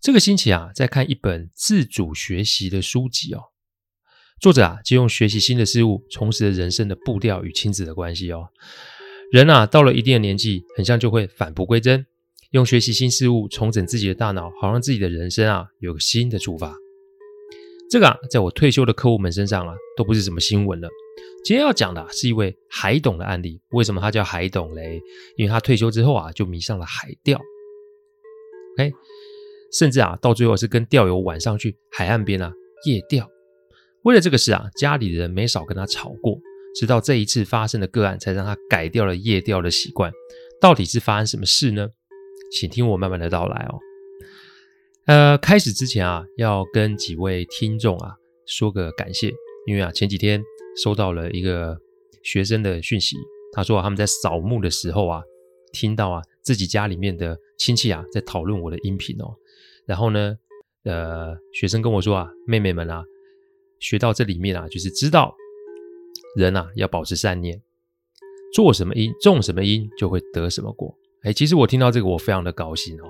这个星期啊，在看一本自主学习的书籍哦。作者啊，借用学习新的事物，重拾了人生的步调与亲子的关系哦。人啊，到了一定的年纪，很像就会返璞归真，用学习新事物重整自己的大脑，好让自己的人生啊有个新的出发。这个啊，在我退休的客户们身上啊，都不是什么新闻了。今天要讲的，是一位海董的案例。为什么他叫海董嘞？因为他退休之后啊，就迷上了海钓。OK。甚至啊，到最后是跟钓友晚上去海岸边啊夜钓。为了这个事啊，家里的人没少跟他吵过。直到这一次发生的个案，才让他改掉了夜钓的习惯。到底是发生什么事呢？请听我慢慢的道来哦。呃，开始之前啊，要跟几位听众啊说个感谢，因为啊前几天收到了一个学生的讯息，他说，他们在扫墓的时候啊，听到啊自己家里面的亲戚啊在讨论我的音频哦。然后呢，呃，学生跟我说啊，妹妹们啊，学到这里面啊，就是知道人啊要保持善念，做什么因，种什么因，就会得什么果。哎，其实我听到这个，我非常的高兴哦。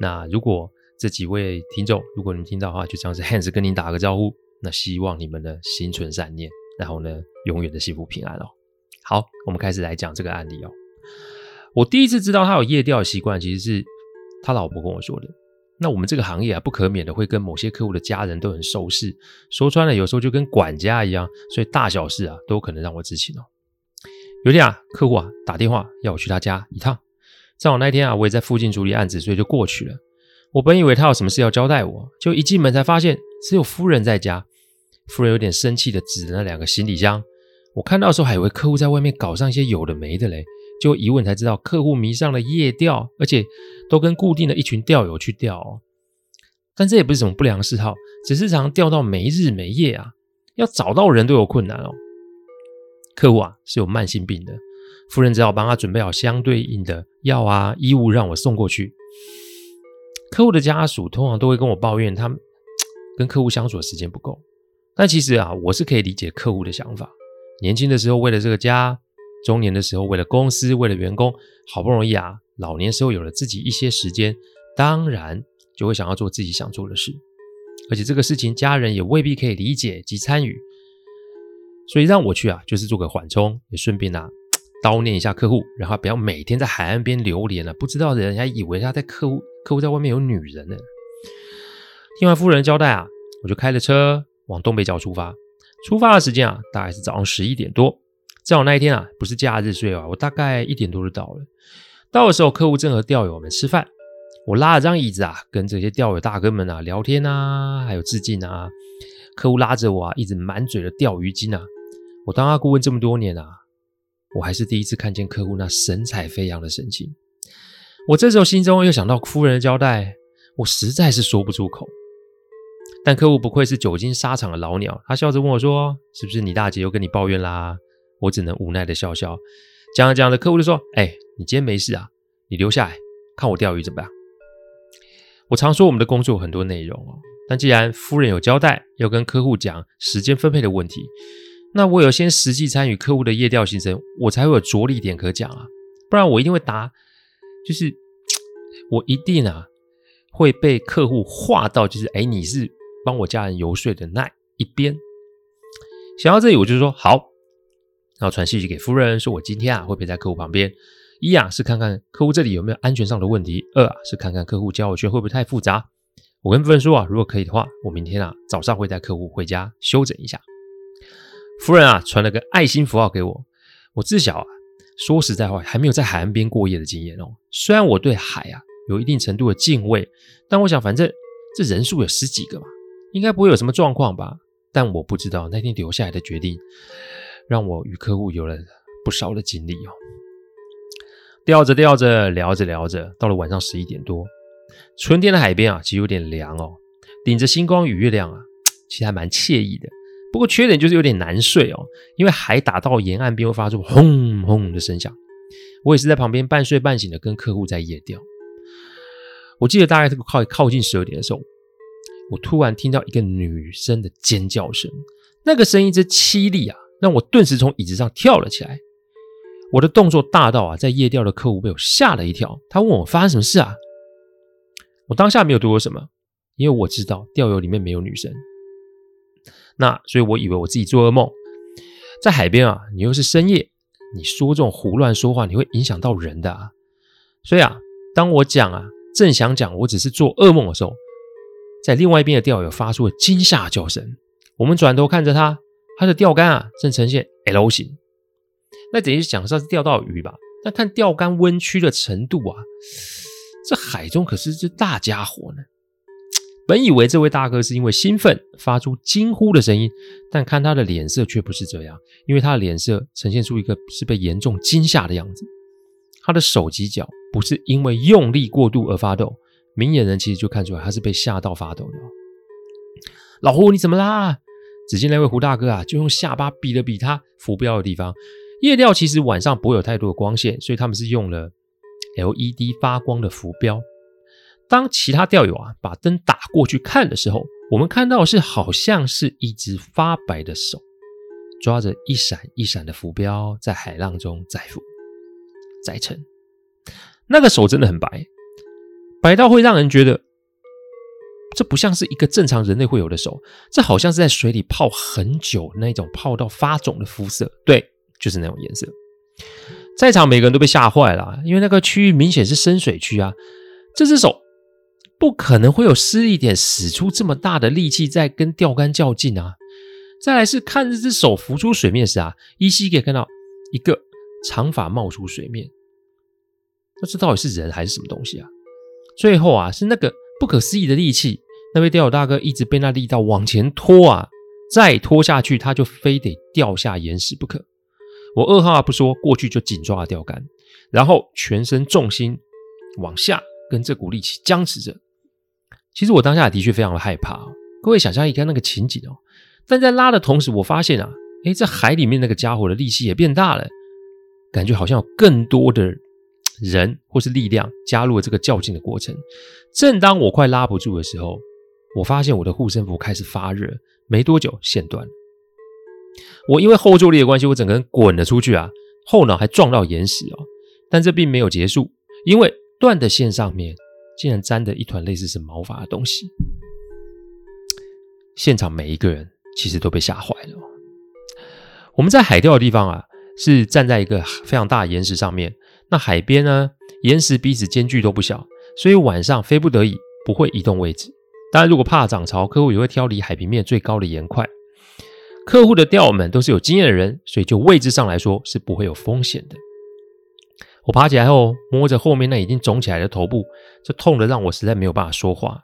那如果这几位听众，如果你们听到的话，就像是 Hans 跟您打个招呼，那希望你们呢心存善念，然后呢永远的幸福平安哦。好，我们开始来讲这个案例哦。我第一次知道他有夜钓的习惯，其实是他老婆跟我说的。那我们这个行业啊，不可免的会跟某些客户的家人都很熟识，说穿了，有时候就跟管家一样，所以大小事啊都可能让我知情哦。有一天啊，客户啊打电话要我去他家一趟，正好那天啊我也在附近处理案子，所以就过去了。我本以为他有什么事要交代我，就一进门才发现只有夫人在家。夫人有点生气的指着那两个行李箱，我看到的时候还以为客户在外面搞上一些有的没的嘞。就一问才知道，客户迷上了夜钓，而且都跟固定的一群钓友去钓哦。但这也不是什么不良嗜好，只是常钓到没日没夜啊，要找到人都有困难哦。客户啊是有慢性病的，夫人只好帮他准备好相对应的药啊、衣物让我送过去。客户的家属通常都会跟我抱怨，他们跟客户相处的时间不够。但其实啊，我是可以理解客户的想法。年轻的时候为了这个家。中年的时候，为了公司，为了员工，好不容易啊，老年时候有了自己一些时间，当然就会想要做自己想做的事，而且这个事情家人也未必可以理解及参与，所以让我去啊，就是做个缓冲，也顺便啊叨念一下客户，然后不要每天在海岸边流连了，不知道的人还以为他在客户客户在外面有女人呢。听完夫人的交代啊，我就开着车往东北角出发，出发的时间啊，大概是早上十一点多。正好那一天啊，不是假日，所以啊，我大概一点多就到了。到的时候，客户正和钓友们吃饭，我拉了张椅子啊，跟这些钓友大哥们啊聊天啊，还有致敬啊。客户拉着我啊，一直满嘴的钓鱼精啊。我当他顾问这么多年啊，我还是第一次看见客户那神采飞扬的神情。我这时候心中又想到夫人的交代，我实在是说不出口。但客户不愧是久经沙场的老鸟，他笑着问我说：“是不是你大姐又跟你抱怨啦？”我只能无奈的笑笑，讲着讲着，客户就说：“哎，你今天没事啊？你留下来看我钓鱼怎么样？”我常说我们的工作有很多内容哦，但既然夫人有交代要跟客户讲时间分配的问题，那我有先实际参与客户的夜钓行程，我才会有着力点可讲啊，不然我一定会答，就是 我一定啊会被客户划到，就是哎，你是帮我家人游说的那一边。想到这里，我就说好。然后传信息给夫人，说我今天啊会陪在客户旁边。一啊是看看客户这里有没有安全上的问题，二啊是看看客户交友圈会不会太复杂。我跟夫人说啊，如果可以的话，我明天啊早上会带客户回家休整一下。夫人啊，传了个爱心符号给我。我自小啊，说实在话，还没有在海岸边过夜的经验哦。虽然我对海啊有一定程度的敬畏，但我想，反正这人数有十几个嘛，应该不会有什么状况吧。但我不知道那天留下来的决定，让我与客户有了不少的经历哦。钓着钓着，聊着聊着，到了晚上十一点多，春天的海边啊，其实有点凉哦。顶着星光与月亮啊，其实还蛮惬意的。不过缺点就是有点难睡哦，因为海打到沿岸边会发出轰轰的声响。我也是在旁边半睡半醒的跟客户在夜钓。我记得大概这个靠靠近十二点的时候，我突然听到一个女生的尖叫声，那个声音之凄厉啊，让我顿时从椅子上跳了起来。我的动作大到啊，在夜钓的客户被我吓了一跳，他问我发生什么事啊？我当下没有多说什么，因为我知道钓友里面没有女生。那所以，我以为我自己做噩梦。在海边啊，你又是深夜，你说这种胡乱说话，你会影响到人的啊。所以啊，当我讲啊，正想讲我只是做噩梦的时候，在另外一边的钓友发出了惊吓叫声。我们转头看着他，他的钓竿啊，正呈现 L 型。那等于讲是钓到鱼吧？但看钓竿弯曲的程度啊，这海中可是只大家伙呢。本以为这位大哥是因为兴奋发出惊呼的声音，但看他的脸色却不是这样，因为他的脸色呈现出一个是被严重惊吓的样子。他的手及脚不是因为用力过度而发抖，明眼人其实就看出来他是被吓到发抖的。老胡，你怎么啦？只见那位胡大哥啊，就用下巴比了比他浮标的地方。夜钓其实晚上不会有太多的光线，所以他们是用了 LED 发光的浮标。当其他钓友啊把灯打过去看的时候，我们看到是好像是一只发白的手，抓着一闪一闪的浮标，在海浪中载浮载沉。那个手真的很白，白到会让人觉得这不像是一个正常人类会有的手，这好像是在水里泡很久那种泡到发肿的肤色，对，就是那种颜色。在场每个人都被吓坏了，因为那个区域明显是深水区啊，这只手。不可能会有施力点使出这么大的力气在跟钓竿较劲啊！再来是看这只手浮出水面时啊，依稀可以看到一个长发冒出水面，那这到底是人还是什么东西啊？最后啊，是那个不可思议的力气，那位钓友大哥一直被那力道往前拖啊，再拖下去他就非得掉下岩石不可。我二话不说过去就紧抓了钓竿，然后全身重心往下跟这股力气僵持着。其实我当下的确非常的害怕，各位想象一下那个情景哦。但在拉的同时，我发现啊，诶，这海里面那个家伙的力气也变大了，感觉好像有更多的人或是力量加入了这个较劲的过程。正当我快拉不住的时候，我发现我的护身符开始发热，没多久线断了。我因为后坐力的关系，我整个人滚了出去啊，后脑还撞到岩石哦。但这并没有结束，因为断的线上面。竟然粘着一团类似是毛发的东西，现场每一个人其实都被吓坏了。我们在海钓的地方啊，是站在一个非常大的岩石上面。那海边呢，岩石彼此间距都不小，所以晚上非不得已不会移动位置。当然，如果怕涨潮，客户也会挑离海平面最高的岩块。客户的钓友们都是有经验的人，所以就位置上来说是不会有风险的。我爬起来后，摸着后面那已经肿起来的头部，这痛得让我实在没有办法说话。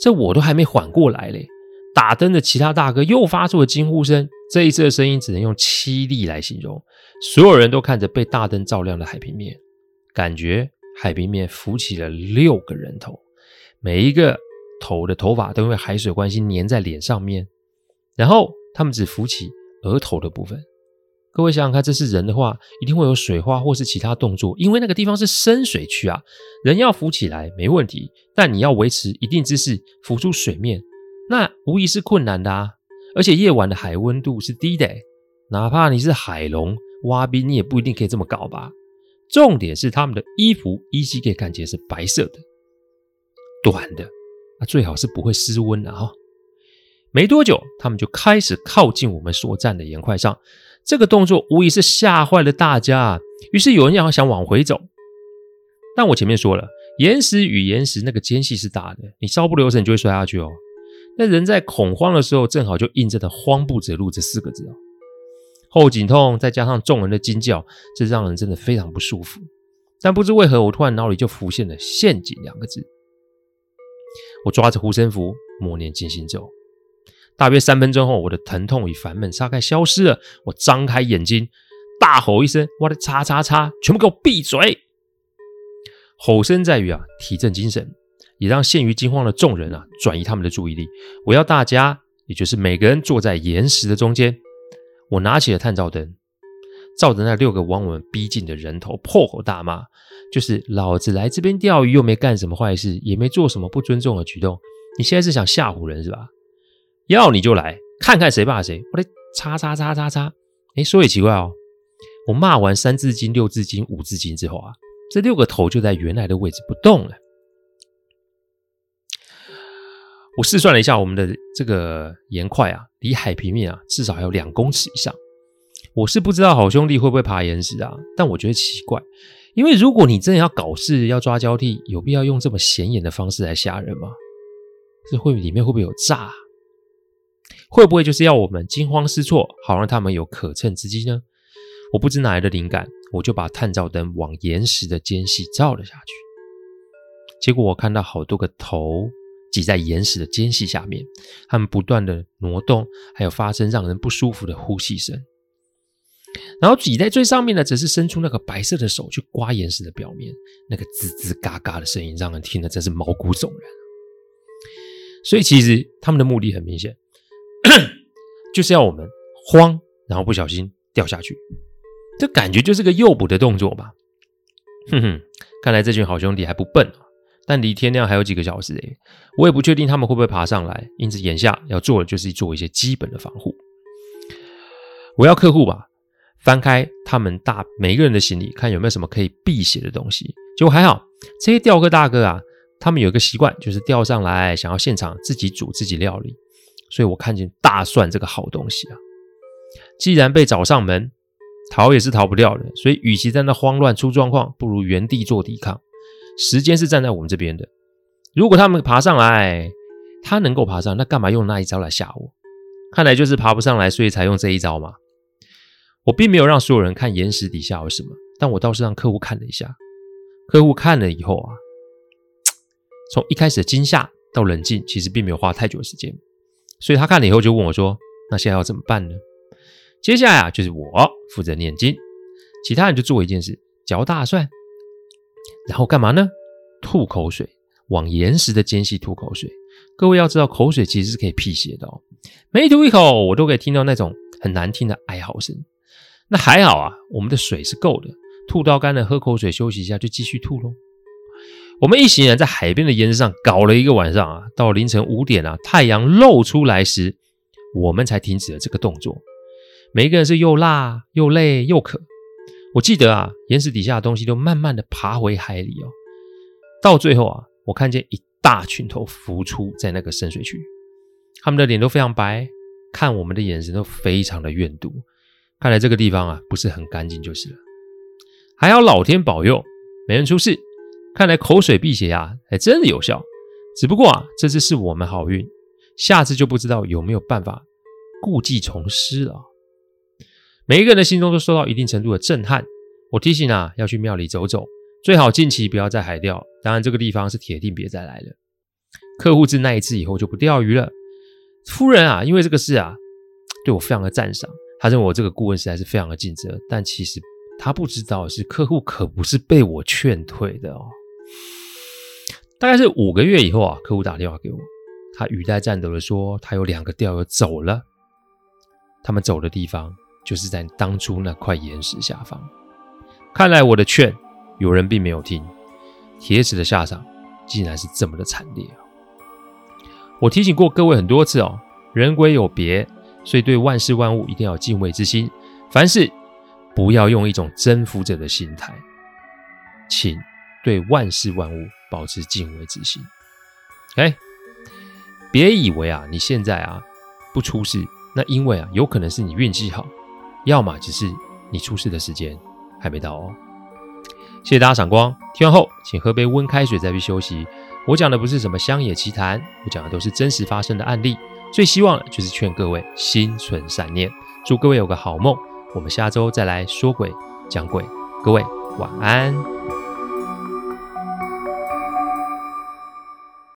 这我都还没缓过来嘞，打灯的其他大哥又发出了惊呼声。这一次的声音只能用凄厉来形容。所有人都看着被大灯照亮的海平面，感觉海平面浮起了六个人头，每一个头的头发都因为海水关系粘在脸上面，然后他们只浮起额头的部分。各位想想看，这是人的话，一定会有水花或是其他动作，因为那个地方是深水区啊。人要浮起来没问题，但你要维持一定姿势浮出水面，那无疑是困难的啊。而且夜晚的海温度是低的，哪怕你是海龙蛙兵，你也不一定可以这么搞吧。重点是他们的衣服依稀可以看见是白色的，短的，那最好是不会失温的哈。没多久，他们就开始靠近我们所站的岩块上。这个动作无疑是吓坏了大家，于是有人要想往回走，但我前面说了，岩石与岩石那个间隙是大的，你稍不留神就会摔下去哦。那人在恐慌的时候，正好就印着的“慌不择路”这四个字哦。后颈痛再加上众人的惊叫，这让人真的非常不舒服。但不知为何，我突然脑里就浮现了“陷阱”两个字。我抓着护身符，默念静心咒。大约三分钟后，我的疼痛与烦闷大概消失了。我张开眼睛，大吼一声：“我的叉叉叉，全部给我闭嘴！”吼声在于啊，提振精神，也让陷于惊慌的众人啊转移他们的注意力。我要大家，也就是每个人坐在岩石的中间。我拿起了探照灯，照着那六个往我们逼近的人头，破口大骂。就是老子来这边钓鱼，又没干什么坏事，也没做什么不尊重的举动。你现在是想吓唬人是吧？要你就来，看看谁怕谁！我的叉叉叉叉叉！哎，说也奇怪哦，我骂完三字经、六字经、五字经之后啊，这六个头就在原来的位置不动了。我试算了一下，我们的这个岩块啊，离海平面啊至少还有两公尺以上。我是不知道好兄弟会不会爬岩石啊，但我觉得奇怪。因为如果你真的要搞事，要抓交替，有必要用这么显眼的方式来吓人吗？这会里面会不会有诈？会不会就是要我们惊慌失措，好让他们有可乘之机呢？我不知哪来的灵感，我就把探照灯往岩石的间隙照了下去。结果我看到好多个头挤在岩石的间隙下面，他们不断的挪动，还有发生让人不舒服的呼吸声。然后挤在最上面的，则是伸出那个白色的手去刮岩石的表面，那个吱吱嘎嘎的声音，让人听得真是毛骨悚然。所以其实他们的目的很明显，就是要我们慌，然后不小心掉下去。这感觉就是个诱捕的动作吧？哼哼，看来这群好兄弟还不笨啊！但离天亮还有几个小时诶，我也不确定他们会不会爬上来，因此眼下要做的就是做一些基本的防护。我要客户吧。翻开他们大每个人的行李，看有没有什么可以避邪的东西。结果还好，这些钓客大哥啊，他们有一个习惯，就是钓上来想要现场自己煮自己料理。所以我看见大蒜这个好东西啊，既然被找上门，逃也是逃不掉的。所以与其在那慌乱出状况，不如原地做抵抗。时间是站在我们这边的。如果他们爬上来，他能够爬上，那干嘛用那一招来吓我？看来就是爬不上来，所以才用这一招嘛。我并没有让所有人看岩石底下有什么，但我倒是让客户看了一下。客户看了以后啊，从一开始的惊吓到冷静，其实并没有花太久的时间。所以他看了以后就问我说：“那现在要怎么办呢？”接下来啊，就是我负责念经，其他人就做一件事：嚼大蒜，然后干嘛呢？吐口水，往岩石的间隙吐口水。各位要知道，口水其实是可以辟邪的哦。每吐一口，我都可以听到那种很难听的哀嚎声。那还好啊，我们的水是够的，吐到干了，喝口水休息一下就继续吐喽。我们一行人在海边的岩石上搞了一个晚上啊，到凌晨五点啊，太阳露出来时，我们才停止了这个动作。每一个人是又辣又累又渴。我记得啊，岩石底下的东西都慢慢的爬回海里哦。到最后啊，我看见一大群头浮出在那个深水区，他们的脸都非常白，看我们的眼神都非常的怨毒。看来这个地方啊，不是很干净就是了。还好老天保佑，没人出事。看来口水辟邪啊，还真的有效。只不过啊，这次是我们好运，下次就不知道有没有办法故技重施了。每一个人的心中都受到一定程度的震撼。我提醒啊，要去庙里走走，最好近期不要再海钓。当然，这个地方是铁定别再来了。客户自那一次以后就不钓鱼了。夫人啊，因为这个事啊，对我非常的赞赏。他认为我这个顾问实在是非常的尽责，但其实他不知道是客户可不是被我劝退的哦。大概是五个月以后啊，客户打电话给我，他语带颤抖的说，他有两个钓友走了，他们走的地方就是在当初那块岩石下方。看来我的劝有人并没有听，铁齿的下场竟然是这么的惨烈。我提醒过各位很多次哦，人鬼有别。所以，对万事万物一定要敬畏之心。凡事不要用一种征服者的心态，请对万事万物保持敬畏之心。哎，别以为啊，你现在啊不出事，那因为啊，有可能是你运气好，要么只是你出事的时间还没到哦。谢谢大家赏光，听完后请喝杯温开水再去休息。我讲的不是什么乡野奇谈，我讲的都是真实发生的案例。最希望的就是劝各位心存善念，祝各位有个好梦。我们下周再来说鬼讲鬼，各位晚安。